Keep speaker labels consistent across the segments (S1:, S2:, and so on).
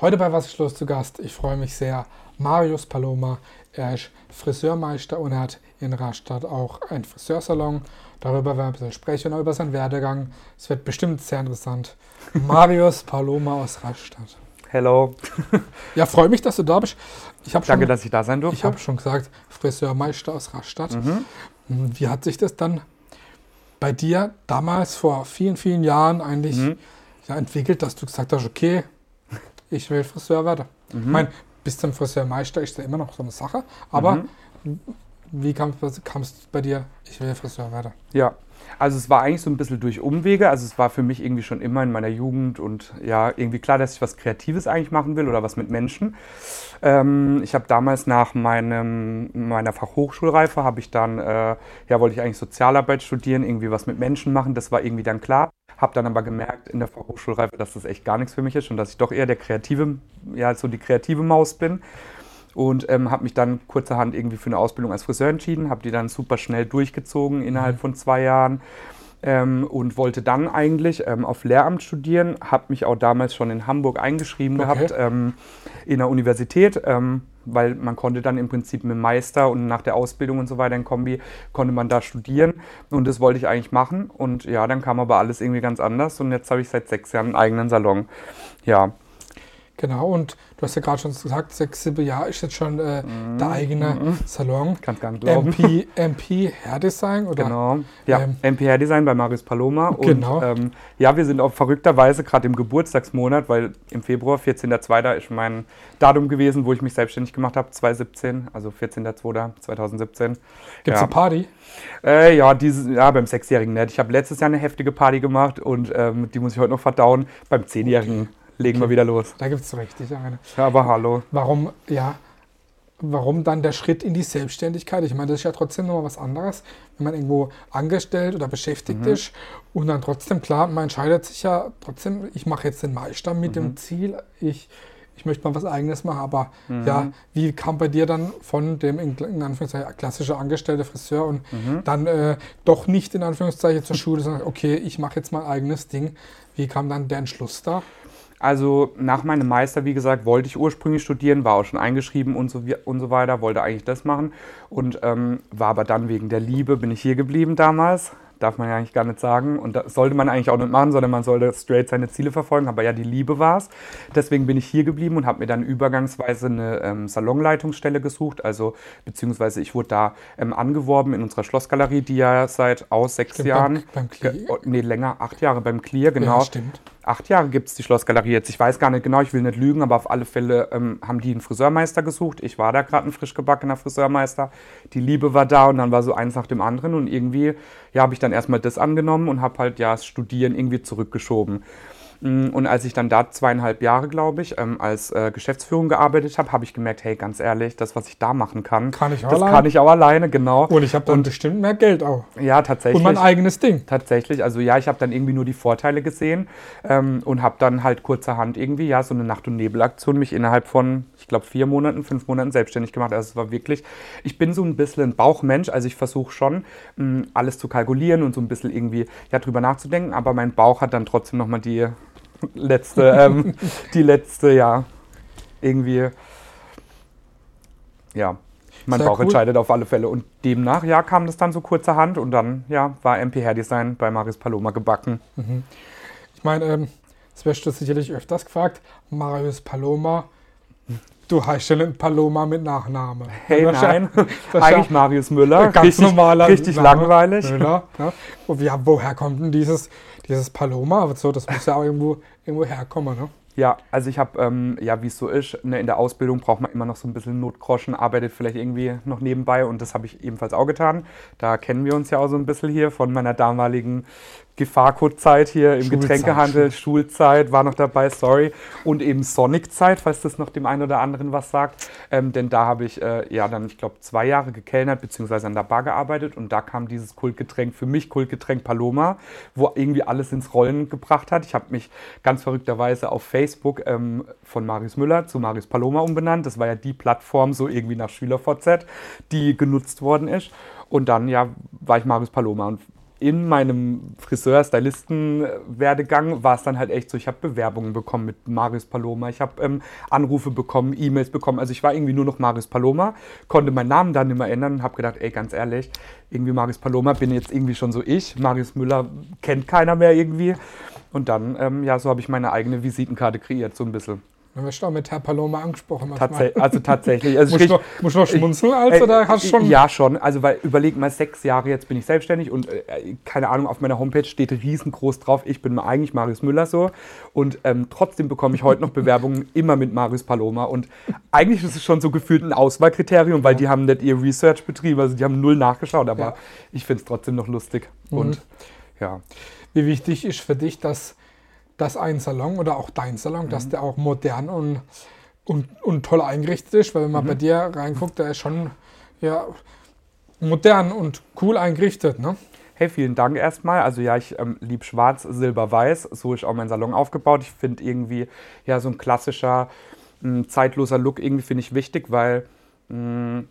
S1: Heute bei Was ist los zu Gast? Ich freue mich sehr. Marius Paloma, er ist Friseurmeister und er hat in Rastatt auch einen Friseursalon. Darüber werden wir ein bisschen sprechen und über seinen Werdegang. Es wird bestimmt sehr interessant. Marius Paloma aus Rastatt.
S2: Hello.
S1: Ja, freue mich, dass du da bist. Ich
S2: Danke,
S1: schon,
S2: dass ich da sein durfte.
S1: Ich habe schon gesagt, Friseurmeister aus Rastatt. Wie hat sich das dann bei dir damals vor vielen, vielen Jahren eigentlich
S2: Mhm.
S1: ja, entwickelt, dass du gesagt hast, okay, ich will Friseur werden?
S2: Mhm.
S1: Ich meine, bis zum Friseurmeister ist ja immer noch so eine Sache, aber
S2: Mhm.
S1: wie kam es bei dir, ich will Friseur werden?
S2: Ja, also es war eigentlich so ein bisschen durch Umwege. Also es war für mich irgendwie schon immer in meiner Jugend und ja, irgendwie klar, dass ich was Kreatives eigentlich machen will oder was mit Menschen. Ähm, ich habe damals nach meinem, meiner Fachhochschulreife, habe ich dann, äh, ja, wollte ich eigentlich Sozialarbeit studieren, irgendwie was mit Menschen machen. Das war irgendwie dann klar. Habe dann aber gemerkt in der Fachhochschulreife, dass das echt gar nichts für mich ist und dass ich doch eher der kreative, ja, so die kreative Maus bin. und ähm, habe mich dann kurzerhand irgendwie für eine Ausbildung als Friseur entschieden, habe die dann super schnell durchgezogen innerhalb von zwei Jahren ähm, und wollte dann eigentlich ähm, auf Lehramt studieren, habe mich auch damals schon in Hamburg eingeschrieben
S1: Okay.
S2: gehabt ähm, in der Universität, ähm, weil man konnte dann im Prinzip mit Meister und nach der Ausbildung und so weiter in Kombi konnte man da studieren. Und das wollte ich eigentlich machen. Und ja, dann kam aber alles irgendwie ganz anders. Und jetzt habe ich seit sechs Jahren einen eigenen Salon. Ja,
S1: Genau, und du hast ja gerade schon gesagt, sechs, sieben Jahre ist jetzt schon äh, der eigene Salon.
S2: kannst gar nicht glauben.
S1: MP, MP Hair Design oder?
S2: Genau. Ja,
S1: Ähm,
S2: MPR Design bei Marius Paloma.
S1: Genau.
S2: Und ähm, ja, wir sind auch verrückterweise gerade im Geburtstagsmonat, weil im Februar, 14.02. ist mein Datum gewesen, wo ich mich selbstständig gemacht habe, 2017, also 14.02.2017.
S1: Gibt es
S2: ja.
S1: eine Party?
S2: Äh, ja, dieses, ja, beim Sechsjährigen nicht. Ich habe letztes Jahr eine heftige Party gemacht und ähm, die muss ich heute noch verdauen. Beim Zehnjährigen legen wir wieder los.
S1: Da gibt es richtig eine.
S2: Ja, aber hallo.
S1: Warum, ja, warum dann der Schritt in die Selbstständigkeit? Ich meine, das ist ja trotzdem nochmal was anderes, wenn man irgendwo angestellt oder beschäftigt
S2: Mhm.
S1: ist und dann trotzdem, klar, man entscheidet sich ja trotzdem, ich mache jetzt den Meister mit
S2: Mhm.
S1: dem Ziel, ich, ich möchte mal was Eigenes machen, aber
S2: Mhm.
S1: ja, wie kam bei dir dann von dem in, in Anführungszeichen klassische Angestellte Friseur und
S2: Mhm.
S1: dann äh, doch nicht in Anführungszeichen zur Schule, sondern okay, ich mache jetzt mein eigenes Ding. Wie kam dann der Entschluss da?
S2: Also nach meinem Meister, wie gesagt, wollte ich ursprünglich studieren, war auch schon eingeschrieben und so, und so weiter, wollte eigentlich das machen und ähm, war aber dann wegen der Liebe, bin ich hier geblieben damals. Darf man ja eigentlich gar nicht sagen. Und das sollte man eigentlich auch nicht machen, sondern man sollte straight seine Ziele verfolgen. Aber ja, die Liebe war es. Deswegen bin ich hier geblieben und habe mir dann übergangsweise eine ähm, Salonleitungsstelle gesucht. Also, beziehungsweise ich wurde da ähm, angeworben in unserer Schlossgalerie, die ja seit aus sechs
S1: Stimmt,
S2: Jahren.
S1: beim- beim Clear?
S2: Oh, nee, länger, acht Jahre beim Clear, genau
S1: Ja, stimmt.
S2: Acht Jahre gibt es die Schlossgalerie jetzt. Ich weiß gar nicht genau, ich will nicht lügen, aber auf alle Fälle ähm, haben die einen Friseurmeister gesucht. Ich war da gerade ein frisch gebackener Friseurmeister. Die Liebe war da und dann war so eins nach dem anderen und irgendwie ja, habe ich dann erstmal das angenommen und habe halt ja das Studieren irgendwie zurückgeschoben. Mm, Und als ich dann da zweieinhalb Jahre, glaube ich, ähm, als äh, Geschäftsführung gearbeitet habe, habe ich gemerkt, hey, ganz ehrlich, das, was ich da machen kann,
S1: Kann ich auch
S2: das
S1: allein.
S2: kann ich auch alleine, genau.
S1: Und ich habe dann bestimmt mehr Geld auch.
S2: ja, tatsächlich.
S1: Und mein eigenes Ding.
S2: Tatsächlich, also ja, ich habe dann irgendwie nur die Vorteile gesehen ähm, und habe dann halt kurzerhand irgendwie, ja, so eine Nacht- und Nebelaktion mich innerhalb von, ich glaube, vier Monaten, fünf Monaten selbstständig gemacht. Also es war wirklich, ich bin so ein bisschen ein Bauchmensch, also ich versuche schon, mh, alles zu kalkulieren und so ein bisschen irgendwie, ja, drüber nachzudenken, aber mein Bauch hat dann trotzdem nochmal die letzte, ähm, die letzte, ja, irgendwie, ja, mein Bauch
S1: cool.
S2: entscheidet auf alle Fälle. Und demnach, ja, kam das dann so kurzerhand und dann, ja, war MP Hair Design bei Marius Paloma gebacken.
S1: Ich meine, ähm, das wirst du sicherlich öfters gefragt. Marius Paloma. Du heißt ja Paloma mit Nachname.
S2: Hey,
S1: Das
S2: nein,
S1: das ist ja
S2: eigentlich Marius Müller.
S1: ganz
S2: richtig,
S1: normaler
S2: Richtig
S1: Name.
S2: langweilig.
S1: Müller, ja. Und ja, woher kommt denn dieses, dieses Paloma? So, das muss ja auch irgendwo, irgendwo herkommen, ne?
S2: Ja, also ich habe, ähm, ja, wie es so ist, ne, in der Ausbildung braucht man immer noch so ein bisschen Notgroschen, arbeitet vielleicht irgendwie noch nebenbei und das habe ich ebenfalls auch getan. Da kennen wir uns ja auch so ein bisschen hier von meiner damaligen Gefahrcode-Zeit hier im
S1: Schulzeit,
S2: Getränkehandel, Schulzeit, war noch dabei, sorry. Und eben Sonic-Zeit, falls das noch dem einen oder anderen was sagt. Ähm, denn da habe ich äh, ja dann, ich glaube, zwei Jahre gekellnert beziehungsweise an der Bar gearbeitet und da kam dieses Kultgetränk, für mich Kultgetränk Paloma, wo irgendwie alles ins Rollen gebracht hat. Ich habe mich ganz verrückterweise auf Facebook ähm, von Marius Müller zu Marius Paloma umbenannt. Das war ja die Plattform, so irgendwie nach SchülerVZ, die genutzt worden ist. Und dann, ja, war ich Marius Paloma und in meinem Friseur-Stylisten-Werdegang war es dann halt echt so, ich habe Bewerbungen bekommen mit Marius Paloma, ich habe ähm, Anrufe bekommen, E-Mails bekommen. Also ich war irgendwie nur noch Marius Paloma, konnte meinen Namen dann immer ändern und habe gedacht, ey, ganz ehrlich, irgendwie Marius Paloma bin jetzt irgendwie schon so ich. Marius Müller kennt keiner mehr irgendwie. Und dann, ähm, ja, so habe ich meine eigene Visitenkarte kreiert, so ein bisschen.
S1: Du wirst auch mit Herr Paloma angesprochen.
S2: Tats also tatsächlich. Also
S1: musst, ich, noch, musst du noch schmunzeln als
S2: äh,
S1: oder hast schon?
S2: Ja, schon. Also weil überleg mal, sechs Jahre jetzt bin ich selbstständig und äh, keine Ahnung, auf meiner Homepage steht riesengroß drauf, ich bin eigentlich Marius Müller so. Und ähm, trotzdem bekomme ich heute noch Bewerbungen immer mit Marius Paloma. Und eigentlich ist es schon so gefühlt ein Auswahlkriterium, weil ja. die haben nicht ihr Research betrieben, also die haben null nachgeschaut, aber ja. ich finde es trotzdem noch lustig. Mhm. Und ja.
S1: Wie wichtig ist für dich, dass dass ein Salon oder auch dein Salon, mhm. dass der auch modern und, und, und toll eingerichtet ist, weil wenn man mhm. bei dir reinguckt, der ist schon ja, modern und cool eingerichtet. Ne?
S2: Hey, vielen Dank erstmal. Also ja, ich ähm, liebe schwarz, silber, weiß. So ist auch mein Salon aufgebaut. Ich finde irgendwie ja so ein klassischer, mh, zeitloser Look irgendwie finde ich wichtig, weil mh,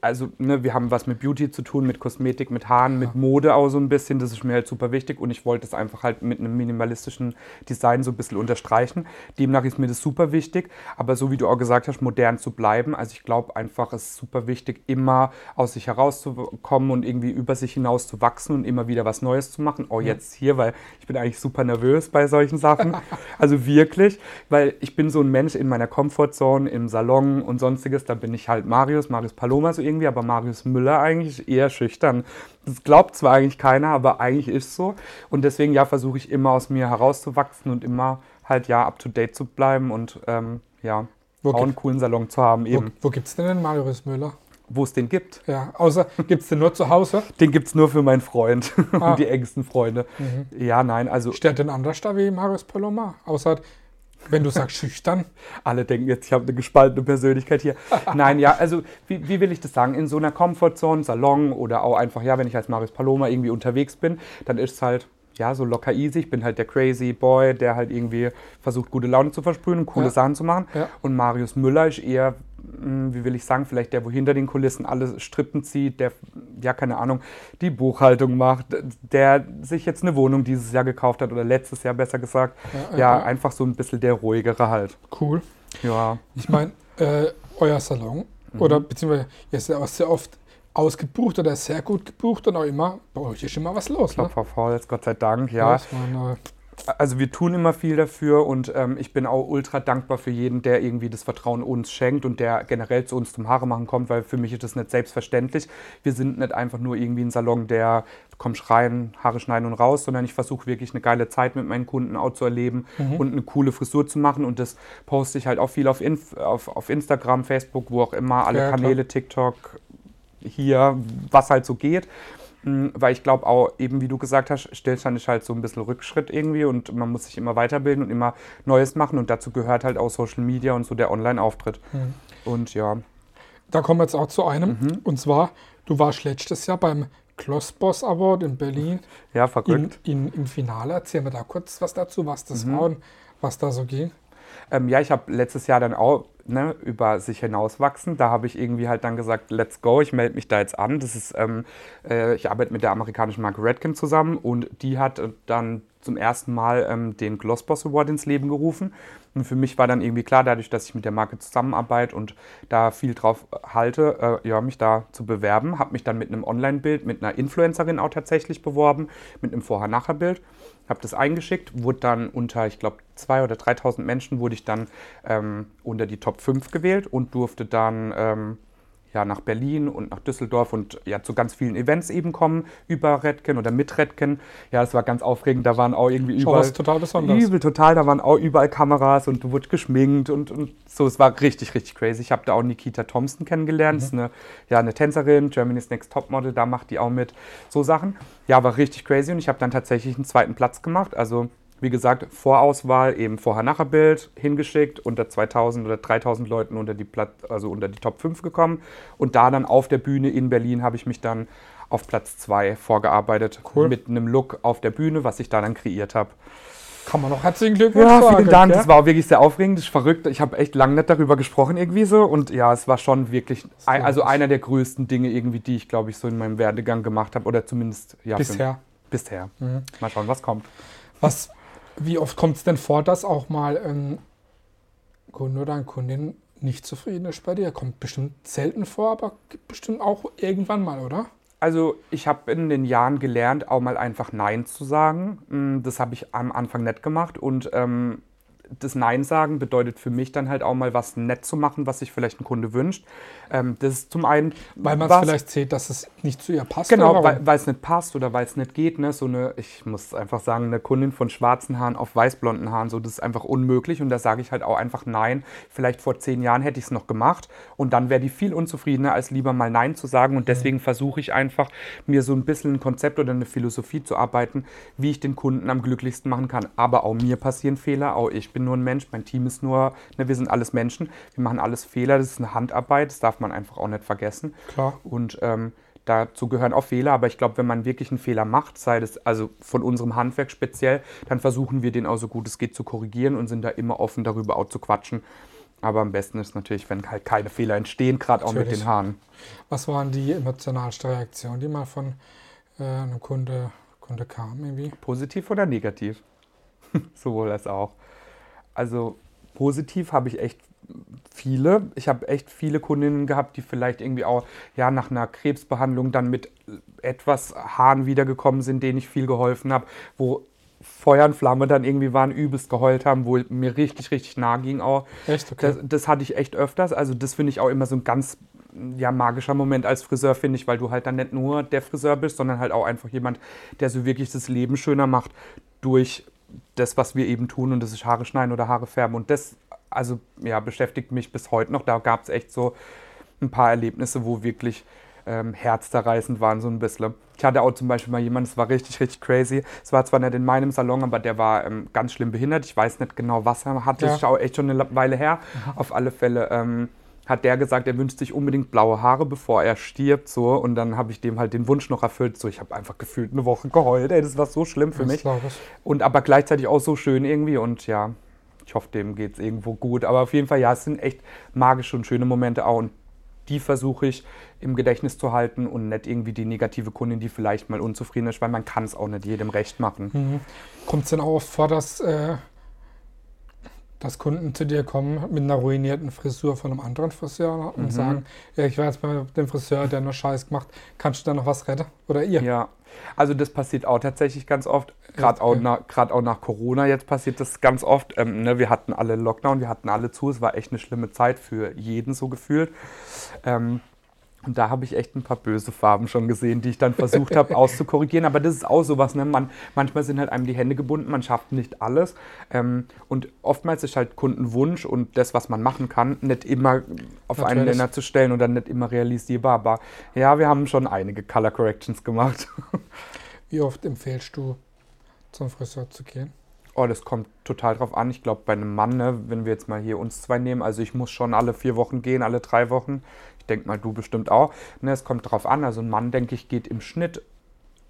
S2: also ne, wir haben was mit Beauty zu tun, mit Kosmetik, mit Haaren, mit Mode auch so ein bisschen. Das ist mir halt super wichtig und ich wollte es einfach halt mit einem minimalistischen Design so ein bisschen unterstreichen. Demnach ist mir das super wichtig. Aber so wie du auch gesagt hast, modern zu bleiben. Also ich glaube einfach, es ist super wichtig, immer aus sich herauszukommen und irgendwie über sich hinaus zu wachsen und immer wieder was Neues zu machen. Oh, jetzt hier, weil ich bin eigentlich super nervös bei solchen Sachen. also wirklich, weil ich bin so ein Mensch in meiner Comfortzone, im Salon und sonstiges. Da bin ich halt Marius, Marius Paloma so irgendwie, aber Marius Müller eigentlich eher schüchtern. Das glaubt zwar eigentlich keiner, aber eigentlich ist es so. Und deswegen ja, versuche ich immer aus mir herauszuwachsen und immer halt ja up to date zu bleiben und ähm, ja, wo auch einen coolen Salon zu haben eben.
S1: Wo, wo gibt es denn den Marius Müller?
S2: Wo es den gibt.
S1: Ja, außer gibt es den nur zu Hause?
S2: Den gibt es nur für meinen Freund ah. und die engsten Freunde. Mhm. Ja, nein, also.
S1: Steht denn anders da wie Marius Paloma? Außer wenn du sagst schüchtern.
S2: Alle denken jetzt, ich habe eine gespaltene Persönlichkeit hier. Nein, ja, also wie, wie, will ich das sagen? In so einer Comfortzone, Salon oder auch einfach, ja, wenn ich als Marius Paloma irgendwie unterwegs bin, dann ist es halt, ja, so locker easy. Ich bin halt der crazy Boy, der halt irgendwie versucht, gute Laune zu versprühen und coole ja. Sachen zu machen. Ja. Und Marius Müller ist eher hm, wie will ich sagen, vielleicht der, wo hinter den Kulissen alle Strippen zieht, der, ja, keine Ahnung, die Buchhaltung macht, der sich jetzt eine Wohnung dieses Jahr gekauft hat oder letztes Jahr besser gesagt. Ja, ja, ja. einfach so ein bisschen der ruhigere halt.
S1: Cool. Ja. Ich meine, äh, euer Salon mhm. oder beziehungsweise ihr seid auch sehr oft ausgebucht oder sehr gut gebucht und auch immer, bei euch ist immer was los.
S2: Ne? Klopfer ne? jetzt Gott sei Dank, ja. Also wir tun immer viel dafür und ähm, ich bin auch ultra dankbar für jeden, der irgendwie das Vertrauen uns schenkt und der generell zu uns zum Haare machen kommt, weil für mich ist das nicht selbstverständlich. Wir sind nicht einfach nur irgendwie ein Salon, der komm schreien, Haare schneiden und raus, sondern ich versuche wirklich eine geile Zeit mit meinen Kunden auch zu erleben mhm. und eine coole Frisur zu machen und das poste ich halt auch viel auf, Inf auf, auf Instagram, Facebook, wo auch immer, alle ja, Kanäle, klar. TikTok, hier, was halt so geht. Hm, weil ich glaube auch, eben wie du gesagt hast, Stillstand ist halt so ein bisschen Rückschritt irgendwie und man muss sich immer weiterbilden und immer Neues machen und dazu gehört halt auch Social Media und so der Online-Auftritt. Mhm. Und ja.
S1: Da kommen wir jetzt auch zu einem mhm. und zwar, du warst letztes Jahr beim Klossboss Award in Berlin.
S2: Ja, verrückt.
S1: In, in, Im Finale, erzähl mir da kurz was dazu, was das mhm. war und was da so ging.
S2: Ähm, ja, ich habe letztes Jahr dann auch ne, über sich hinauswachsen. Da habe ich irgendwie halt dann gesagt, let's go, ich melde mich da jetzt an. Das ist, ähm, äh, ich arbeite mit der amerikanischen Marke Redken zusammen und die hat dann zum ersten Mal ähm, den Glossboss Award ins Leben gerufen. Und für mich war dann irgendwie klar, dadurch, dass ich mit der Marke zusammenarbeite und da viel drauf halte, äh, ja, mich da zu bewerben. Habe mich dann mit einem Online-Bild, mit einer Influencerin auch tatsächlich beworben, mit einem Vorher-Nachher-Bild habe das eingeschickt, wurde dann unter, ich glaube, 2.000 oder 3.000 Menschen wurde ich dann ähm, unter die Top 5 gewählt und durfte dann ähm, ja, nach Berlin und nach Düsseldorf und ja, zu ganz vielen Events eben kommen über Redken oder mit Redken. Ja, das war ganz aufregend. Da waren auch irgendwie
S1: überall. Was total besonders.
S2: Übel, total. Da waren auch überall Kameras und du wurdest geschminkt und, und so. Es war richtig, richtig crazy. Ich habe da auch Nikita Thompson kennengelernt. Mhm. Das ist eine, ja, eine Tänzerin, Germany's Next Topmodel. Da macht die auch mit. So Sachen. Ja, war richtig crazy und ich habe dann tatsächlich einen zweiten Platz gemacht. Also wie gesagt, Vorauswahl, eben Vorher-Nachher-Bild hingeschickt, unter 2000 oder 3000 Leuten unter die, Plat also unter die Top 5 gekommen. Und da dann auf der Bühne in Berlin habe ich mich dann auf Platz 2 vorgearbeitet. Cool. Mit einem Look auf der Bühne, was ich da dann kreiert habe.
S1: Kann man noch herzlichen Glückwunsch
S2: Ja, vielen Dank. Ja? Das war auch wirklich sehr aufregend, das ist verrückt. Ich habe echt lange nicht darüber gesprochen irgendwie so. Und ja, es war schon wirklich, ein, also einer der größten Dinge irgendwie, die ich glaube ich so in meinem Werdegang gemacht habe. Oder zumindest, ja.
S1: Bisher.
S2: Bisher. Mhm. Mal schauen, was kommt.
S1: Was, wie oft kommt es denn vor, dass auch mal ein Kunde oder eine Kundin nicht zufrieden ist bei dir? Kommt bestimmt selten vor, aber bestimmt auch irgendwann mal, oder?
S2: Also ich habe in den Jahren gelernt, auch mal einfach Nein zu sagen. Mm, das habe ich am Anfang nicht gemacht und ähm, das Nein sagen bedeutet für mich dann halt auch mal was nett zu machen, was sich vielleicht ein Kunde wünscht. Ähm, das ist zum einen.
S1: Weil man es vielleicht sieht, dass es nicht zu ihr passt.
S2: Genau, weil es nicht passt oder weil es nicht geht. Ne? So eine, ich muss einfach sagen, eine Kundin von schwarzen Haaren auf weißblonden Haaren, so das ist einfach unmöglich. Und da sage ich halt auch einfach Nein. Vielleicht vor zehn Jahren hätte ich es noch gemacht und dann wäre die viel unzufriedener, als lieber mal Nein zu sagen. Und mhm. deswegen mhm. versuche ich einfach, mir so ein bisschen ein Konzept oder eine Philosophie zu arbeiten, wie ich den Kunden am glücklichsten machen kann. Aber auch mir passieren Fehler, auch ich bin nur ein Mensch, mein Team ist nur, ne, wir sind alles Menschen, wir machen alles Fehler, das ist eine Handarbeit, das darf man einfach auch nicht vergessen.
S1: Klar.
S2: Und ähm, dazu gehören auch Fehler, aber ich glaube, wenn man wirklich einen Fehler macht, sei das also von unserem Handwerk speziell, dann versuchen wir den auch so gut es geht zu korrigieren und sind da immer offen darüber auch zu quatschen. Aber am besten ist natürlich, wenn halt keine Fehler entstehen, gerade auch mit den Haaren.
S1: Was waren die emotionalste Reaktion, die mal von äh, einem Kunde, Kunde kam irgendwie?
S2: Positiv oder negativ? Sowohl als auch. Also positiv habe ich echt viele. Ich habe echt viele Kundinnen gehabt, die vielleicht irgendwie auch ja, nach einer Krebsbehandlung dann mit etwas Haaren wiedergekommen sind, denen ich viel geholfen habe, wo Feuer und Flamme dann irgendwie waren, übelst geheult haben, wo mir richtig, richtig nah ging auch.
S1: Echt? Okay.
S2: Das, das hatte ich echt öfters. Also das finde ich auch immer so ein ganz ja, magischer Moment als Friseur, finde ich, weil du halt dann nicht nur der Friseur bist, sondern halt auch einfach jemand, der so wirklich das Leben schöner macht durch das, was wir eben tun und das ist Haare schneiden oder Haare färben. Und das, also ja, beschäftigt mich bis heute noch. Da gab es echt so ein paar Erlebnisse, wo wirklich ähm, herzzerreißend waren, so ein bisschen. Ich hatte auch zum Beispiel mal jemanden, das war richtig, richtig crazy. Es war zwar nicht in meinem Salon, aber der war ähm, ganz schlimm behindert. Ich weiß nicht genau, was er hatte. Ja. Ich schaue echt schon eine Weile her. Mhm. Auf alle Fälle. Ähm, hat der gesagt, er wünscht sich unbedingt blaue Haare, bevor er stirbt, so. Und dann habe ich dem halt den Wunsch noch erfüllt. So, ich habe einfach gefühlt eine Woche geheult. Ey, das war so schlimm für das mich. Und aber gleichzeitig auch so schön irgendwie. Und ja, ich hoffe, dem geht es irgendwo gut. Aber auf jeden Fall, ja, es sind echt magische und schöne Momente auch. Und die versuche ich im Gedächtnis zu halten und nicht irgendwie die negative Kundin, die vielleicht mal unzufrieden ist, weil man kann es auch nicht jedem recht machen.
S1: Mhm. Kommt es denn auch vor, dass äh, dass Kunden zu dir kommen mit einer ruinierten Frisur von einem anderen Friseur und mhm. sagen, ja, ich war jetzt bei dem Friseur, der nur Scheiß gemacht, kannst du da noch was retten? Oder ihr?
S2: Ja, also das passiert auch tatsächlich ganz oft, gerade auch, nach, auch nach Corona jetzt passiert das ganz oft. Ähm, ne, wir hatten alle Lockdown, wir hatten alle zu, es war echt eine schlimme Zeit für jeden so gefühlt. Ähm, und da habe ich echt ein paar böse Farben schon gesehen, die ich dann versucht habe auszukorrigieren. Aber das ist auch sowas, ne? Man, manchmal sind halt einem die Hände gebunden, man schafft nicht alles. Ähm, und oftmals ist halt Kundenwunsch und das, was man machen kann, nicht immer auf Natürlich. einen Nenner zu stellen oder nicht immer realisierbar. Aber ja, wir haben schon einige Color Corrections gemacht.
S1: Wie oft empfehlst du, zum Friseur zu gehen?
S2: Oh, das kommt total drauf an. Ich glaube, bei einem Mann, ne, wenn wir jetzt mal hier uns zwei nehmen, also ich muss schon alle vier Wochen gehen, alle drei Wochen. Ich denke mal, du bestimmt auch. Ne, es kommt drauf an. Also ein Mann, denke ich, geht im Schnitt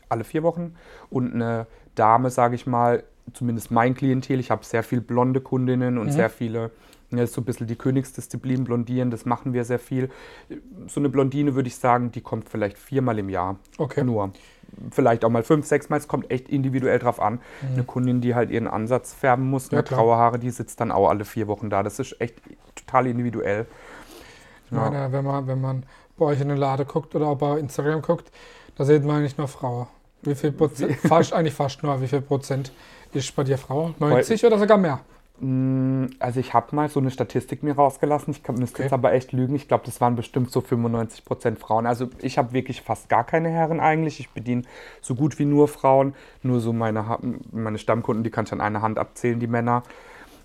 S2: alle vier Wochen. Und eine Dame, sage ich mal, zumindest mein Klientel, ich habe sehr viele blonde Kundinnen und mhm. sehr viele, ne, das ist so ein bisschen die Königsdisziplin, Blondieren, das machen wir sehr viel. So eine Blondine würde ich sagen, die kommt vielleicht viermal im Jahr.
S1: Okay.
S2: Nur vielleicht auch mal fünf, sechs Mal. Es kommt echt individuell drauf an. Mhm. Eine Kundin, die halt ihren Ansatz färben muss, ja, graue Haare, die sitzt dann auch alle vier Wochen da. Das ist echt total individuell.
S1: Meine, wenn man, wenn man bei euch in den Laden guckt oder auch bei Instagram guckt, da sieht man eigentlich nur Frauen. Wie viel Prozent, fast, eigentlich fast nur, wie viel Prozent ist bei dir Frau? 90 oder sogar mehr?
S2: Mm, also ich habe mal so eine Statistik mir rausgelassen. Ich kann, müsste okay. jetzt aber echt lügen. Ich glaube, das waren bestimmt so 95 Prozent Frauen. Also ich habe wirklich fast gar keine Herren eigentlich. Ich bediene so gut wie nur Frauen. Nur so meine, meine Stammkunden, die kann ich an einer Hand abzählen, die Männer.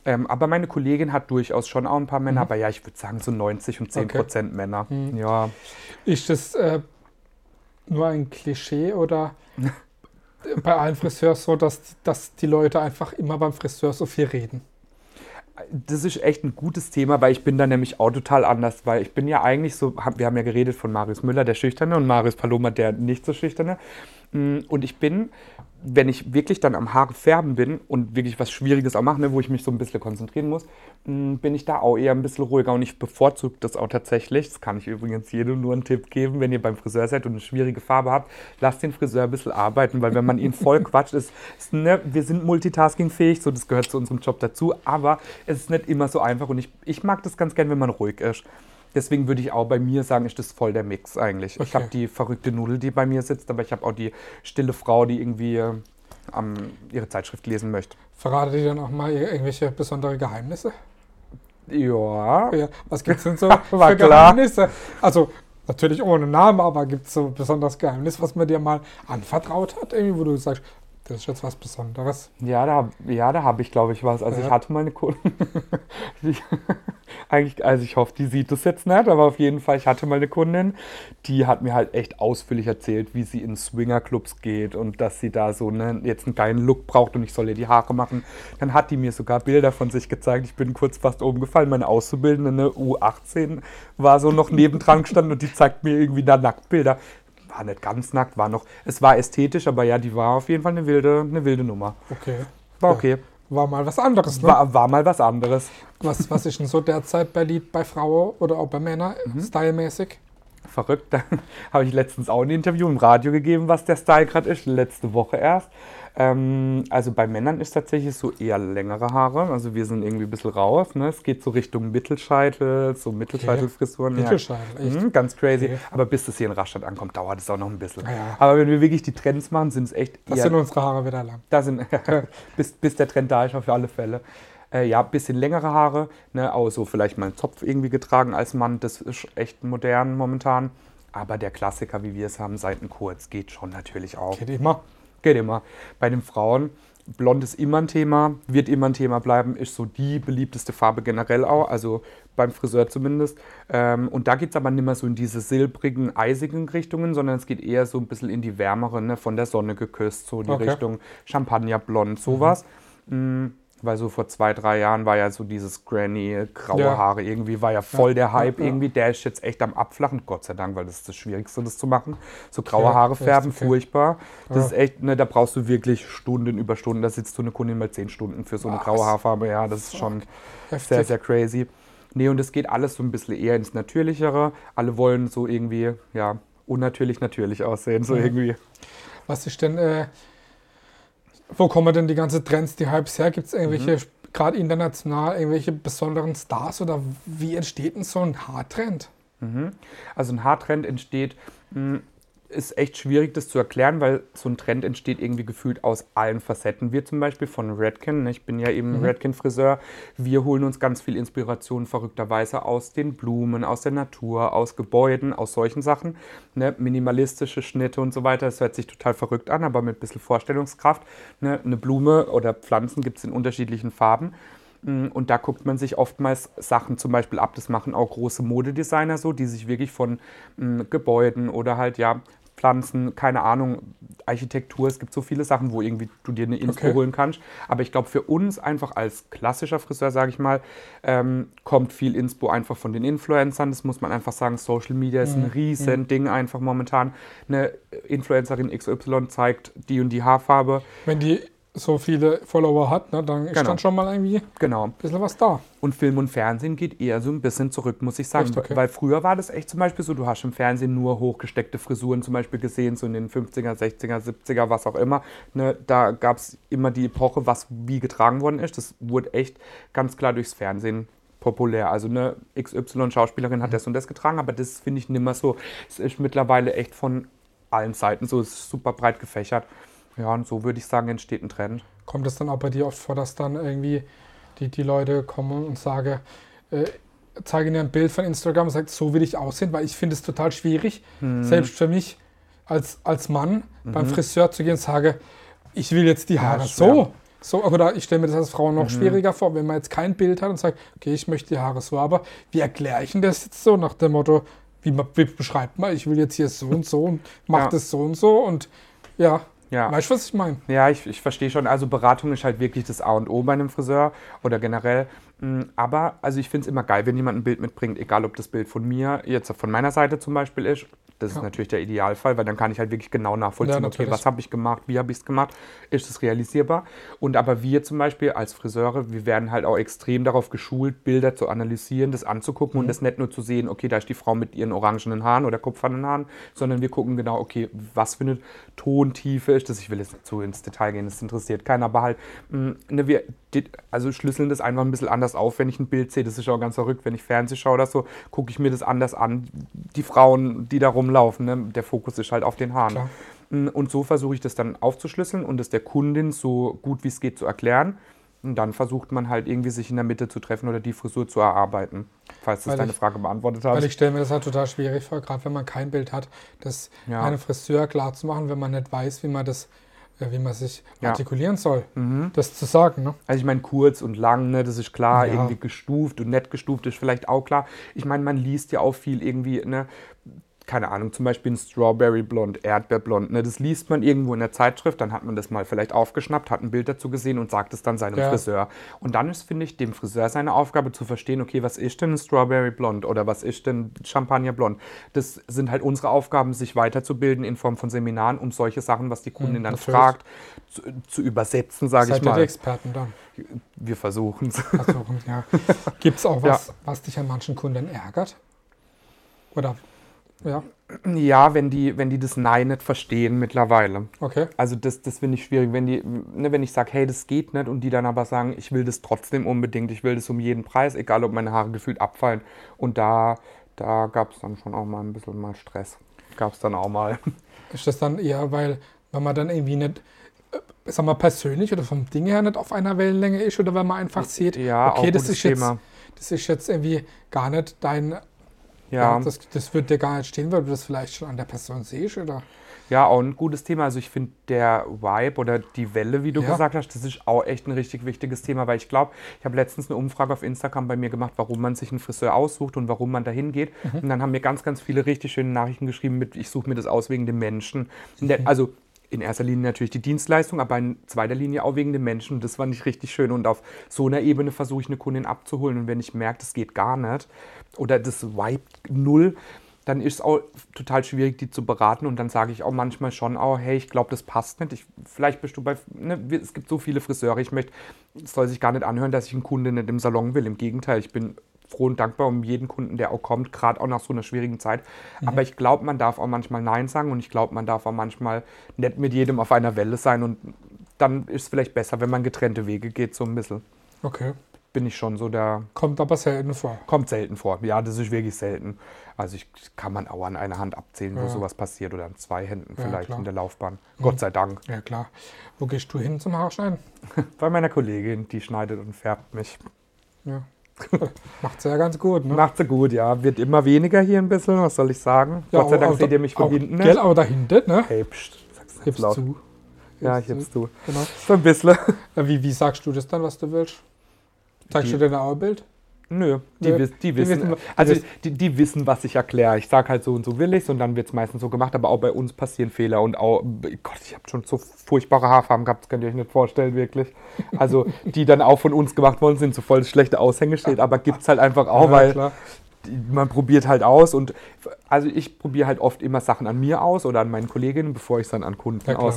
S2: Ähm, aber meine Kollegin hat durchaus schon auch ein paar Männer. Mhm. Aber ja, ich würde sagen so 90 und 10 Prozent okay. Männer. Mhm. Ja.
S1: Ist das äh, nur ein Klischee oder bei allen Friseurs so, dass, dass die Leute einfach immer beim Friseur so viel reden?
S2: das ist echt ein gutes Thema, weil ich bin da nämlich auch total anders, weil ich bin ja eigentlich so, wir haben ja geredet von Marius Müller, der Schüchterne, und Marius Paloma, der nicht so Schüchterne. Mm, Und ich bin, wenn ich wirklich dann am Haare färben bin und wirklich was Schwieriges auch mache, ne, wo ich mich so ein bisschen konzentrieren muss, mm, bin ich da auch eher ein bisschen ruhiger und ich bevorzuge das auch tatsächlich. Das kann ich übrigens jedem nur einen Tipp geben, wenn ihr beim Friseur seid und eine schwierige Farbe habt, lasst den Friseur ein bisschen arbeiten, weil wenn man ihn voll quatscht, ist, ist ne, wir sind multitaskingfähig, so das gehört zu unserem Job dazu, aber es ist nicht immer so einfach und ich, ich mag das ganz gern, wenn man ruhig ist. Deswegen würde ich auch bei mir sagen, ist das voll der Mix eigentlich. Ich
S1: Okay.
S2: habe die verrückte Nudel, die bei mir sitzt, aber ich habe auch die stille Frau, die irgendwie äh, am, ihre Zeitschrift lesen möchte.
S1: Verrate dir dann auch mal ir- irgendwelche besondere Geheimnisse?
S2: Ja.
S1: Ja, was gibt es denn so für. Geheimnisse? Also, natürlich ohne Namen, aber gibt es so ein besonderes Geheimnis, was man dir mal anvertraut hat, irgendwie, wo du sagst, das ist jetzt was Besonderes?
S2: Ja, da, ja, da habe ich, glaube ich, was. Also
S1: Ja.
S2: ich hatte meine Kunden. eigentlich, also ich hoffe, die sieht das jetzt nicht, aber auf jeden Fall, ich hatte mal eine Kundin, die hat mir halt echt ausführlich erzählt, wie sie in Swingerclubs geht und dass sie da so ne, jetzt einen geilen Look braucht und ich soll ihr die Haare machen. Dann hat die mir sogar Bilder von sich gezeigt. Ich bin kurz fast oben gefallen. Meine Auszubildende, eine U18, war so noch nebendran gestanden und die zeigt mir irgendwie da Nacktbilder. War nicht ganz nackt, war noch, es war ästhetisch, aber ja, die war auf jeden Fall eine wilde, eine wilde Nummer.
S1: Okay.
S2: War
S1: Ja.
S2: okay.
S1: War mal was anderes, ne?
S2: War, war mal was anderes.
S1: Was, was ist denn so derzeit beliebt bei Frauen oder auch bei Männern,
S2: Mhm.
S1: stylmäßig?
S2: Verrückt. Da habe ich letztens auch ein Interview im Radio gegeben, was der Style gerade ist, letzte Woche erst. Ähm, also bei Männern ist tatsächlich so eher längere Haare. Also wir sind irgendwie ein bisschen raus. Ne? Es geht so Richtung Mittelscheitel, so Mittelscheitelfrisuren. ja.
S1: Mittelscheitel, echt?
S2: Mhm, ganz crazy.
S1: Okay.
S2: Aber bis das hier in Rastatt ankommt, dauert es auch noch ein bisschen.
S1: Ja.
S2: Aber wenn wir wirklich die Trends machen, sind es echt
S1: Das
S2: eher
S1: sind unsere Haare wieder lang.
S2: Da sind, bis, bis der Trend da ist, auf alle Fälle. Äh, ja, bisschen längere Haare, ne, auch so vielleicht mal einen Zopf irgendwie getragen als Mann, das ist echt modern momentan. Aber der Klassiker, wie wir es haben, Seiten kurz, geht schon natürlich auch.
S1: Geht immer.
S2: Geht immer. Bei den Frauen, blond ist immer ein Thema, wird immer ein Thema bleiben, ist so die beliebteste Farbe generell auch, also beim Friseur zumindest. Ähm, und da geht es aber nicht mehr so in diese silbrigen, eisigen Richtungen, sondern es geht eher so ein bisschen in die wärmere, ne, von der Sonne geküsst, so die
S1: Okay.
S2: Richtung Champagnerblond, sowas. Mm, Weil so vor zwei, drei Jahren war ja so dieses Granny, graue
S1: Ja.
S2: Haare irgendwie, war ja voll der Hype
S1: ja, ja.
S2: irgendwie. Der ist jetzt echt am Abflachen, Gott sei Dank, weil das ist das Schwierigste, das zu machen. So graue Haare färben,
S1: okay.
S2: furchtbar. Das
S1: Ja.
S2: ist echt, ne, da brauchst du wirklich Stunden über Stunden. Da sitzt du eine Kundin mal zehn Stunden für so eine
S1: Was?
S2: graue Haarfarbe. Ja, das ist schon
S1: Heftig.
S2: sehr, sehr crazy. Nee, und es geht alles so ein bisschen eher ins Natürlichere. Alle wollen so irgendwie, ja, unnatürlich natürlich aussehen, so irgendwie.
S1: Was ist denn, äh, wo kommen denn die ganzen Trends, die Hypes her? Gibt es irgendwelche,
S2: Mhm.
S1: gerade international, irgendwelche besonderen Stars oder wie entsteht denn so ein Haartrend?
S2: Mhm. Also ein Haartrend entsteht, mh, ist echt schwierig, das zu erklären, weil so ein Trend entsteht irgendwie gefühlt aus allen Facetten. Wir zum Beispiel von Redken, ne, ich bin ja eben
S1: Mhm.
S2: Redken-Friseur, wir holen uns ganz viel Inspiration verrückterweise aus den Blumen, aus der Natur, aus Gebäuden, aus solchen Sachen. Ne, minimalistische Schnitte und so weiter, das hört sich total verrückt an, aber mit ein bisschen Vorstellungskraft. Ne, eine Blume oder Pflanzen gibt es in unterschiedlichen Farben. Mm, Und da guckt man sich oftmals Sachen zum Beispiel ab. Das machen auch große Modedesigner so, die sich wirklich von mm, Gebäuden oder halt ja Pflanzen, keine Ahnung, Architektur. Es gibt so viele Sachen, wo irgendwie du dir eine Info
S1: Okay.
S2: holen kannst. Aber ich glaube, für uns einfach als klassischer Friseur, sage ich mal, ähm, kommt viel Inspo einfach von den Influencern. Das muss man einfach sagen. Social Media ist ein
S1: Mhm.
S2: riesen Ding einfach momentan. Eine Influencerin XY zeigt die und die Haarfarbe.
S1: Wenn die so viele Follower hat, ne, dann ist
S2: Genau.
S1: dann schon mal irgendwie ein
S2: Genau.
S1: bisschen was da.
S2: Und Film und Fernsehen geht eher so ein bisschen zurück, muss ich sagen.
S1: Echt? Okay.
S2: Weil früher war das echt zum Beispiel so, du hast im Fernsehen nur hochgesteckte Frisuren zum Beispiel gesehen, so in den 50er, 60er, 70er, was auch immer. Ne, da gab es immer die Epoche, was wie getragen worden ist. Das wurde echt ganz klar durchs Fernsehen populär. Also eine XY-Schauspielerin
S1: Mhm.
S2: hat das und das getragen, aber das finde ich nimmer so. Es ist mittlerweile echt von allen Seiten so, es ist super breit gefächert. Ja, und so würde ich sagen, entsteht ein Trend.
S1: Kommt es dann auch bei dir oft vor, dass dann irgendwie die, die Leute kommen und sagen, äh, zeigen dir ein Bild von Instagram und sagen, so will ich aussehen, weil ich finde es total schwierig,
S2: Hm.
S1: selbst für mich als, als Mann beim Friseur zu gehen und sage, ich will jetzt die Haare
S2: Mhm. schwer.
S1: so. so. Oder ich stelle mir das als Frau
S2: Mhm.
S1: noch schwieriger vor, wenn man jetzt kein Bild hat und sagt, okay, ich möchte die Haare so, aber wie erkläre ich denn das jetzt so nach dem Motto, wie, man, wie beschreibt man, ich will jetzt hier so und so und mach
S2: Ja.
S1: das so und so und ja,
S2: Ja.
S1: weißt du, was ich meine?
S2: Ja, ich, ich verstehe schon. Also Beratung ist halt wirklich das A und O bei einem Friseur oder generell. Mm, Aber, also ich finde es immer geil, wenn jemand ein Bild mitbringt, egal ob das Bild von mir, jetzt von meiner Seite zum Beispiel ist. Das ist
S1: Ja.
S2: natürlich der Idealfall, weil dann kann ich halt wirklich genau nachvollziehen,
S1: Ja,
S2: okay, was habe ich gemacht, wie habe ich es gemacht, ist es realisierbar. Und aber wir zum Beispiel als Friseure, wir werden halt auch extrem darauf geschult, Bilder zu analysieren, das anzugucken
S1: Mhm.
S2: und das nicht nur zu sehen, okay, da ist die Frau mit ihren orangenen Haaren oder kupfernen Haaren, sondern wir gucken genau, okay, was für eine Tontiefe ist das. Ich will jetzt nicht zu ins Detail gehen, das interessiert keinen, aber halt, mh, ne, wir also schlüsseln das einfach ein bisschen anders auf, wenn ich ein Bild sehe. Das ist auch ganz verrückt, wenn ich Fernseh schaue oder so, gucke ich mir das anders an. Die Frauen, die da rumlaufen, ne, der Fokus ist halt auf den Haaren.
S1: Klar.
S2: Mm, Und so versuche ich das dann aufzuschlüsseln und es der Kundin so gut wie es geht zu erklären. Und dann versucht man halt irgendwie sich in der Mitte zu treffen oder die Frisur zu erarbeiten. Falls das
S1: Weil
S2: deine
S1: ich-
S2: Frage beantwortet
S1: Weil
S2: hat.
S1: ich stelle mir das halt total schwierig vor, gerade wenn man kein Bild hat, das
S2: Ja.
S1: einem Friseur klar zu machen, wenn man nicht weiß, wie man das, wie man sich
S2: Ja.
S1: artikulieren soll.
S2: Mhm.
S1: Das zu sagen, ne?
S2: Also ich meine, kurz und lang, ne, das ist klar,
S1: Ja.
S2: irgendwie gestuft und nett gestuft ist vielleicht auch klar. Ich meine, man liest ja auch viel irgendwie, ne, keine Ahnung, zum Beispiel ein Strawberry Blond, Erdbeerblond, ne, das liest man irgendwo in der Zeitschrift, dann hat man das mal vielleicht aufgeschnappt, hat ein Bild dazu gesehen und sagt es dann seinem
S1: Ja.
S2: Friseur. Und dann ist, finde ich, dem Friseur seine Aufgabe zu verstehen, okay, was ist denn ein Strawberry Blond oder was ist denn Champagner Blond? Das sind halt unsere Aufgaben, sich weiterzubilden in Form von Seminaren, um solche Sachen, was die Kundin dann
S1: natürlich.
S2: fragt, zu, zu übersetzen, sage ich
S1: Seid
S2: mal.
S1: Experten dann?
S2: Wir versuchen es.
S1: Versuchen, ja. Gibt es auch was, was dich an manchen Kunden ärgert? Oder, ja,
S2: Ja, wenn die, wenn die das Nein nicht verstehen mittlerweile.
S1: okay.
S2: Also das, das finde ich schwierig, wenn die, ne, wenn ich sage, hey, das geht nicht und die dann aber sagen, ich will das trotzdem unbedingt, ich will das um jeden Preis, egal ob meine Haare gefühlt abfallen. Und da, da gab es dann schon auch mal ein bisschen mal Stress. Gab es dann auch mal.
S1: Ist das dann eher, weil, wenn man dann irgendwie nicht, äh, sag mal, persönlich oder vom Ding her nicht auf einer Wellenlänge ist oder wenn man einfach sieht,
S2: Ja,
S1: okay, das ist, jetzt,
S2: Thema.
S1: das ist jetzt irgendwie gar nicht dein,
S2: Ja,
S1: ja, das, das wird dir gar nicht stehen, weil du das vielleicht schon an der Person siehst, oder?
S2: Ja, auch ein gutes Thema. Also ich finde der Vibe oder die Welle, wie du
S1: Ja.
S2: gesagt hast, das ist auch echt ein richtig wichtiges Thema, weil ich glaube, ich habe letztens eine Umfrage auf Instagram bei mir gemacht, warum man sich einen Friseur aussucht und warum man dahin geht.
S1: Mhm.
S2: Und dann haben mir ganz, ganz viele richtig schöne Nachrichten geschrieben mit, ich suche mir das aus wegen dem Menschen. Der, also in erster Linie natürlich die Dienstleistung, aber in zweiter Linie auch wegen dem Menschen. Und das fand ich richtig schön. Und auf so einer Ebene versuche ich eine Kundin abzuholen. Und wenn ich merke, das geht gar nicht oder das Vibe null, dann ist es auch total schwierig, die zu beraten. Und dann sage ich auch manchmal schon auch, hey, ich glaube, das passt nicht. Ich, vielleicht bist du bei, ne, es gibt so viele Friseure, ich möchte, es soll sich gar nicht anhören, dass ich einen Kunden nicht im Salon will. Im Gegenteil, ich bin froh und dankbar um jeden Kunden, der auch kommt, gerade auch nach so einer schwierigen Zeit. Aber ich glaube, man darf auch manchmal Nein sagen und ich glaube, man darf auch manchmal nicht mit jedem auf einer Welle sein. Und dann ist es vielleicht besser, wenn man getrennte Wege geht, so ein bisschen.
S1: Okay.
S2: Bin ich schon so der
S1: Kommt aber selten vor.
S2: Kommt selten vor. Ja, das ist wirklich selten. Also ich kann man auch an einer Hand abzählen, wo
S1: Ja.
S2: sowas passiert oder an zwei Händen
S1: Ja,
S2: vielleicht
S1: klar.
S2: in der Laufbahn. Gott sei Dank.
S1: Ja, klar. Wo gehst du hin zum Haarschneiden?
S2: Bei meiner Kollegin, die schneidet und färbt mich.
S1: Ja. Macht sie ja ganz gut, ne?
S2: Macht sie gut, ja. Wird immer weniger hier ein bisschen, was soll ich sagen?
S1: Ja,
S2: Gott sei Dank seht ihr mich von hinten
S1: Gell,
S2: nicht.
S1: aber da hinten, ne?
S2: Hey, pst, sag's nicht laut.
S1: zu.
S2: Ja, ich heb's du.
S1: Genau.
S2: So ein bisschen.
S1: Äh, Wie, wie sagst du das dann, was du willst? Zeigst du dir da auch ein Bild?
S2: Nö, die, die,
S1: die
S2: wissen,
S1: wissen-
S2: also
S1: die
S2: die, wissen, was ich erkläre. Ich sage halt so und so will ich's und dann wird es meistens so gemacht, aber auch bei uns passieren Fehler und auch, Gott, ich habe schon so furchtbare Haarfarben gehabt, das könnt ihr euch nicht vorstellen, wirklich. Also, die dann auch von uns gemacht worden sind, so voll schlechte Aushängeschild, aber gibt es halt einfach auch,
S1: Ja,
S2: weil
S1: klar.
S2: man probiert halt aus und also ich probiere halt oft immer Sachen an mir aus oder an meinen Kolleginnen, bevor ich es dann an Kunden
S1: Ja, klar.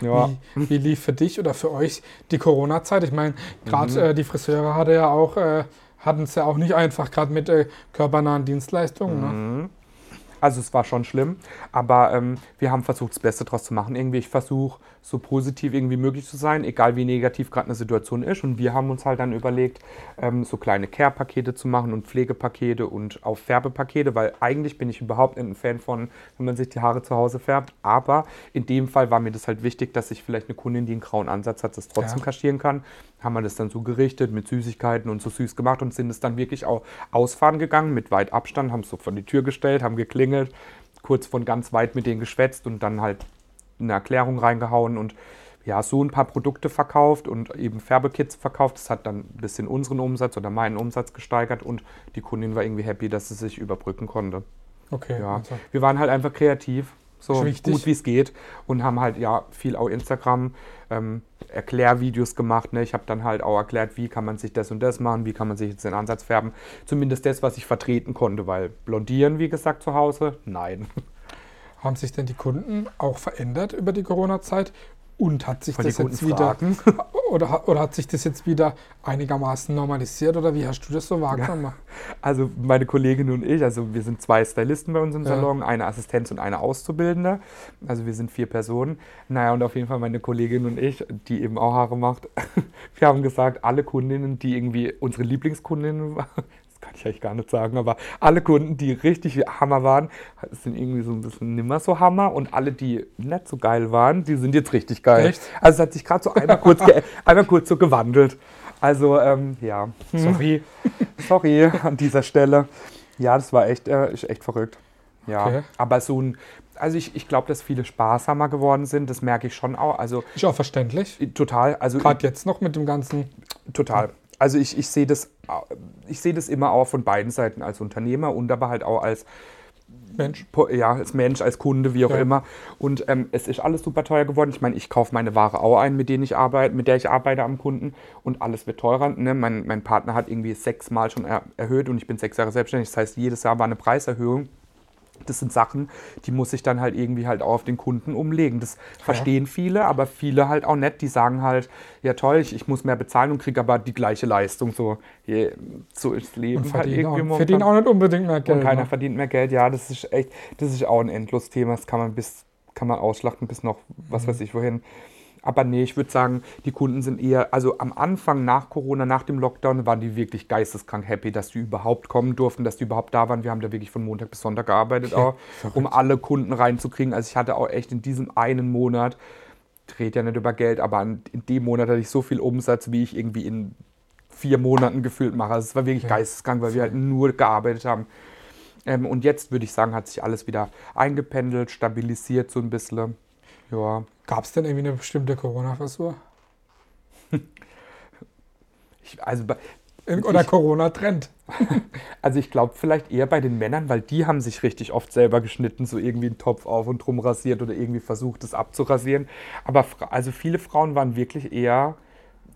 S2: Ja.
S1: Wie, wie lief für dich oder für euch die Corona-Zeit? Ich meine, gerade
S2: Mhm.
S1: äh, die Friseure hatte ja auch, äh, hatten es ja auch nicht einfach, gerade mit äh, körpernahen Dienstleistungen. Ne?
S2: Also es war schon schlimm, aber ähm, wir haben versucht, das Beste daraus zu machen. Irgendwie, ich versuche, so positiv irgendwie möglich zu sein, egal wie negativ gerade eine Situation ist. Und wir haben uns halt dann überlegt, ähm, so kleine Care-Pakete zu machen und Pflegepakete und auch Färbepakete, weil eigentlich bin ich überhaupt nicht ein Fan von, wenn man sich die Haare zu Hause färbt. Aber in dem Fall war mir das halt wichtig, dass ich vielleicht eine Kundin, die einen grauen Ansatz hat, das trotzdem
S1: Ja.
S2: kaschieren kann. Haben wir das dann so gerichtet mit Süßigkeiten und so süß gemacht und sind es dann wirklich auch ausfahren gegangen mit weit Abstand, haben es so vor die Tür gestellt, haben geklingelt, kurz von ganz weit mit denen geschwätzt und dann halt eine Erklärung reingehauen und ja, so ein paar Produkte verkauft und eben Färbekits verkauft. Das hat dann ein bisschen unseren Umsatz oder meinen Umsatz gesteigert und die Kundin war irgendwie happy, dass sie sich überbrücken konnte.
S1: Okay,
S2: Ja,
S1: also,
S2: wir waren halt einfach kreativ. So gut wie es geht und haben halt ja viel auch Instagram ähm, Erklärvideos gemacht. Ne? Ich habe dann halt auch erklärt, wie kann man sich das und das machen, wie kann man sich jetzt den Ansatz färben. Zumindest das, was ich vertreten konnte, weil blondieren, wie gesagt, zu Hause, nein.
S1: Haben sich denn die Kunden auch verändert über die Corona-Zeit? Und hat sich das jetzt wieder oder, oder hat sich das jetzt wieder einigermaßen normalisiert oder wie hast du das so wahrgenommen?
S2: Also meine Kollegin und ich, also wir sind zwei Stylisten bei uns im
S1: Ja.
S2: Salon, eine Assistenz und eine Auszubildende. Also wir sind vier Personen. Naja, und auf jeden Fall meine Kollegin und ich, die eben auch Haare macht, wir haben gesagt, alle Kundinnen, die irgendwie unsere Lieblingskundinnen kann ich eigentlich gar nicht sagen, aber alle Kunden, die richtig Hammer waren, sind irgendwie so ein bisschen nimmer so Hammer und alle, die nicht so geil waren, die sind jetzt richtig geil.
S1: Echt?
S2: Also es hat sich gerade so einmal kurz, einmal kurz so gewandelt. Also ähm, ja, sorry, sorry an dieser Stelle. Ja, das war echt, äh, ist echt verrückt. Ja,
S1: Okay.
S2: aber so ein, also ich, ich glaube, dass viele sparsamer geworden sind, das merke ich schon auch. Also
S1: Ist auch verständlich.
S2: total, also
S1: Gerade jetzt noch mit dem ganzen.
S2: total. Also ich, ich sehe das, ich sehe das immer auch von beiden Seiten als Unternehmer und aber halt auch als
S1: Mensch.
S2: Ja, als Mensch, als Kunde, wie auch
S1: Ja.
S2: immer. Und ähm, es ist alles super teuer geworden. Ich meine, ich kaufe meine Ware auch ein, mit denen ich arbeite, mit der ich arbeite am Kunden und alles wird teurer. Ne? Mein, mein Partner hat irgendwie sechsmal schon er, erhöht und ich bin sechs Jahre selbstständig. Das heißt, jedes Jahr war eine Preiserhöhung. Das sind Sachen, die muss ich dann halt irgendwie halt auch auf den Kunden umlegen. Das verstehen viele, aber viele halt auch nicht. Die sagen halt, ja toll, ich, ich muss mehr bezahlen und kriege aber die gleiche Leistung. So, je, so ist Leben
S1: Und
S2: halt irgendwie
S1: auch, verdienen auch nicht unbedingt mehr Geld.
S2: und keiner
S1: ne?
S2: verdient mehr Geld. Ja, das ist echt, das ist auch ein Endlos-Thema. Das kann man bis, kann man ausschlachten bis noch, was weiß ich wohin. Aber nee, ich würde sagen, die Kunden sind eher, also am Anfang nach Corona, nach dem Lockdown, waren die wirklich geisteskrank happy, dass die überhaupt kommen durften, dass die überhaupt da waren. Wir haben da wirklich von Montag bis Sonntag gearbeitet, auch, um alle Kunden reinzukriegen. Also ich hatte auch echt in diesem einen Monat, ich rede ja nicht über Geld, aber in dem Monat hatte ich so viel Umsatz, wie ich irgendwie in vier Monaten gefühlt mache. Also es war wirklich
S1: Ja.
S2: geisteskrank, weil wir halt nur gearbeitet haben. Ähm, und jetzt würde ich sagen, hat sich alles wieder eingependelt, stabilisiert so ein bisschen. Ja,
S1: Gab es denn irgendwie eine bestimmte Corona-Frisur?
S2: also, bei-
S1: Oder Corona-Trend?
S2: also ich glaube vielleicht eher bei den Männern, weil die haben sich richtig oft selber geschnitten, so irgendwie einen Topf auf und drum rasiert oder irgendwie versucht, es abzurasieren. Aber also viele Frauen waren wirklich eher,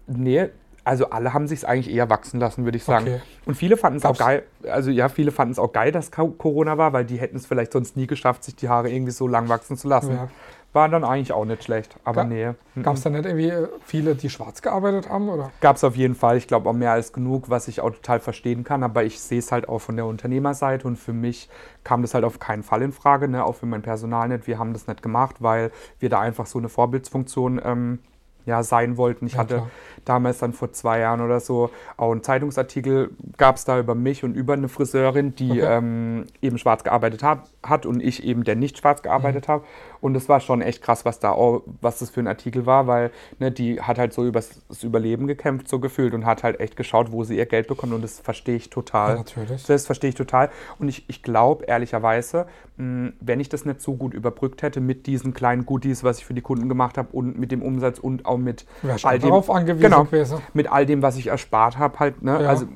S2: nee, also alle haben sich es eigentlich eher wachsen lassen, würde ich sagen.
S1: Okay.
S2: Und viele fanden es auch geil, also ja, viele fanden es auch geil, dass Co- Corona war, weil die hätten es vielleicht sonst nie geschafft, sich die Haare irgendwie so lang wachsen zu lassen.
S1: Ja.
S2: War dann eigentlich auch nicht schlecht, aber
S1: Ga-
S2: nee.
S1: Gab es da nicht irgendwie äh, viele, die schwarz gearbeitet haben? Oder?
S2: Gab es auf jeden Fall. Ich glaube auch mehr als genug, was ich auch total verstehen kann. Aber ich sehe es halt auch von der Unternehmerseite und für mich kam das halt auf keinen Fall in Frage. Ne? Auch für mein Personal nicht. Wir haben das nicht gemacht, weil wir da einfach so eine Vorbildsfunktion ähm, ja, sein wollten. Ich
S1: Ja,
S2: hatte
S1: klar.
S2: damals dann vor zwei Jahren oder so auch einen Zeitungsartikel, gab es da über mich und über eine Friseurin, die
S1: Okay.
S2: ähm, eben schwarz gearbeitet hat, hat und ich eben, der nicht schwarz
S1: Mhm.
S2: gearbeitet habe. Und das war schon echt krass, was da auch, was das für ein Artikel war, weil ne, die hat halt so übers das Überleben gekämpft, so gefühlt und hat halt echt geschaut, wo sie ihr Geld bekommt und das verstehe ich total.
S1: Ja, natürlich.
S2: Das verstehe ich total. Und ich, ich glaube, ehrlicherweise, mh, wenn ich das nicht so gut überbrückt hätte mit diesen kleinen Goodies, was ich für die Kunden gemacht habe und mit dem Umsatz und auch mit
S1: Wäre schon
S2: all dem, genau,
S1: gewesen.
S2: mit all dem, was ich erspart habe, halt, ne?
S1: Ja.
S2: Also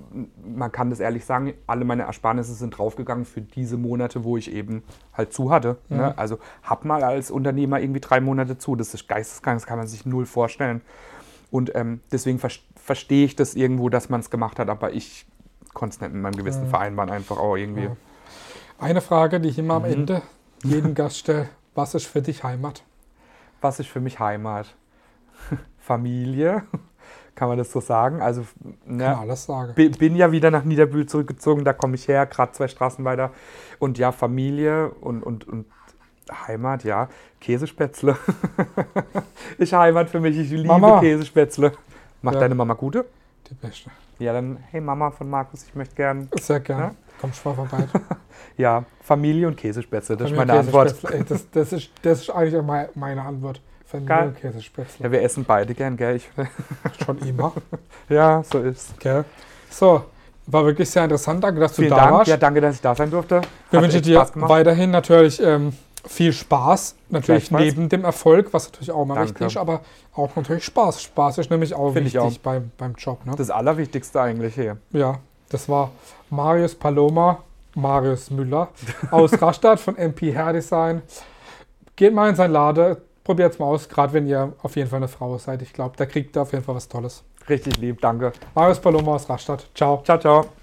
S2: man kann das ehrlich sagen, alle meine Ersparnisse sind draufgegangen für diese Monate, wo ich eben halt zu hatte.
S1: Mhm.
S2: Ne? Also hab mal als Unternehmer irgendwie drei Monate zu. Das ist geisteskrank, das kann man sich null vorstellen. Und ähm, deswegen ver verstehe ich das irgendwo, dass man es gemacht hat, aber ich konnte es nicht mit meinem Gewissen vereinbaren, einfach auch irgendwie.
S1: Ja. Eine Frage, die ich immer am
S2: Mhm.
S1: Ende jedem Gast stelle. Was ist für dich Heimat?
S2: Was ist für mich Heimat? Familie, kann man das so sagen? Also,
S1: Kann
S2: ne,
S1: alles sagen.
S2: Bi- bin ja wieder nach Niederbühl zurückgezogen, da komme ich her, gerade zwei Straßen weiter. Und ja, Familie und, und, und Heimat, ja, Käsespätzle. ist Heimat für mich, ich liebe
S1: Mama.
S2: Käsespätzle. Macht
S1: Ja.
S2: deine Mama gute?
S1: Die beste.
S2: Ja, dann, hey Mama von Markus, ich möchte gern.
S1: Sehr gerne.
S2: Ja?
S1: Kommst mal vorbei.
S2: Ja, Familie und Käsespätzle, das ist
S1: Familie
S2: meine Antwort.
S1: Ey, das, das, ist, das ist eigentlich meine Antwort. Familie
S2: Geil.
S1: und Käsespätzle.
S2: Ja, wir essen beide gern, gell? Ich,
S1: Schon immer.
S2: ja, so ist.
S1: Gell? So, war wirklich sehr interessant. Danke, dass du
S2: Vielen
S1: da
S2: Dank.
S1: warst.
S2: Ja, danke, dass ich da sein durfte.
S1: Wir wünschen dir weiterhin natürlich ähm, viel Spaß. Natürlich neben dem Erfolg, was natürlich auch mal
S2: Danke.
S1: wichtig ist, aber auch natürlich Spaß. Spaß ist nämlich auch
S2: Find ich
S1: wichtig
S2: auch.
S1: Beim, beim Job. Ne?
S2: Das Allerwichtigste eigentlich hier.
S1: Ja, das war Marius Paloma, Marius Müller aus Rastatt von MP Hair Design. geht mal in sein Laden, probiert es mal aus, gerade wenn ihr auf jeden Fall eine Frau seid. Ich glaube, da kriegt ihr auf jeden Fall was Tolles.
S2: Richtig lieb, danke.
S1: Marius Paloma aus Rastatt. Ciao.
S2: Ciao, ciao.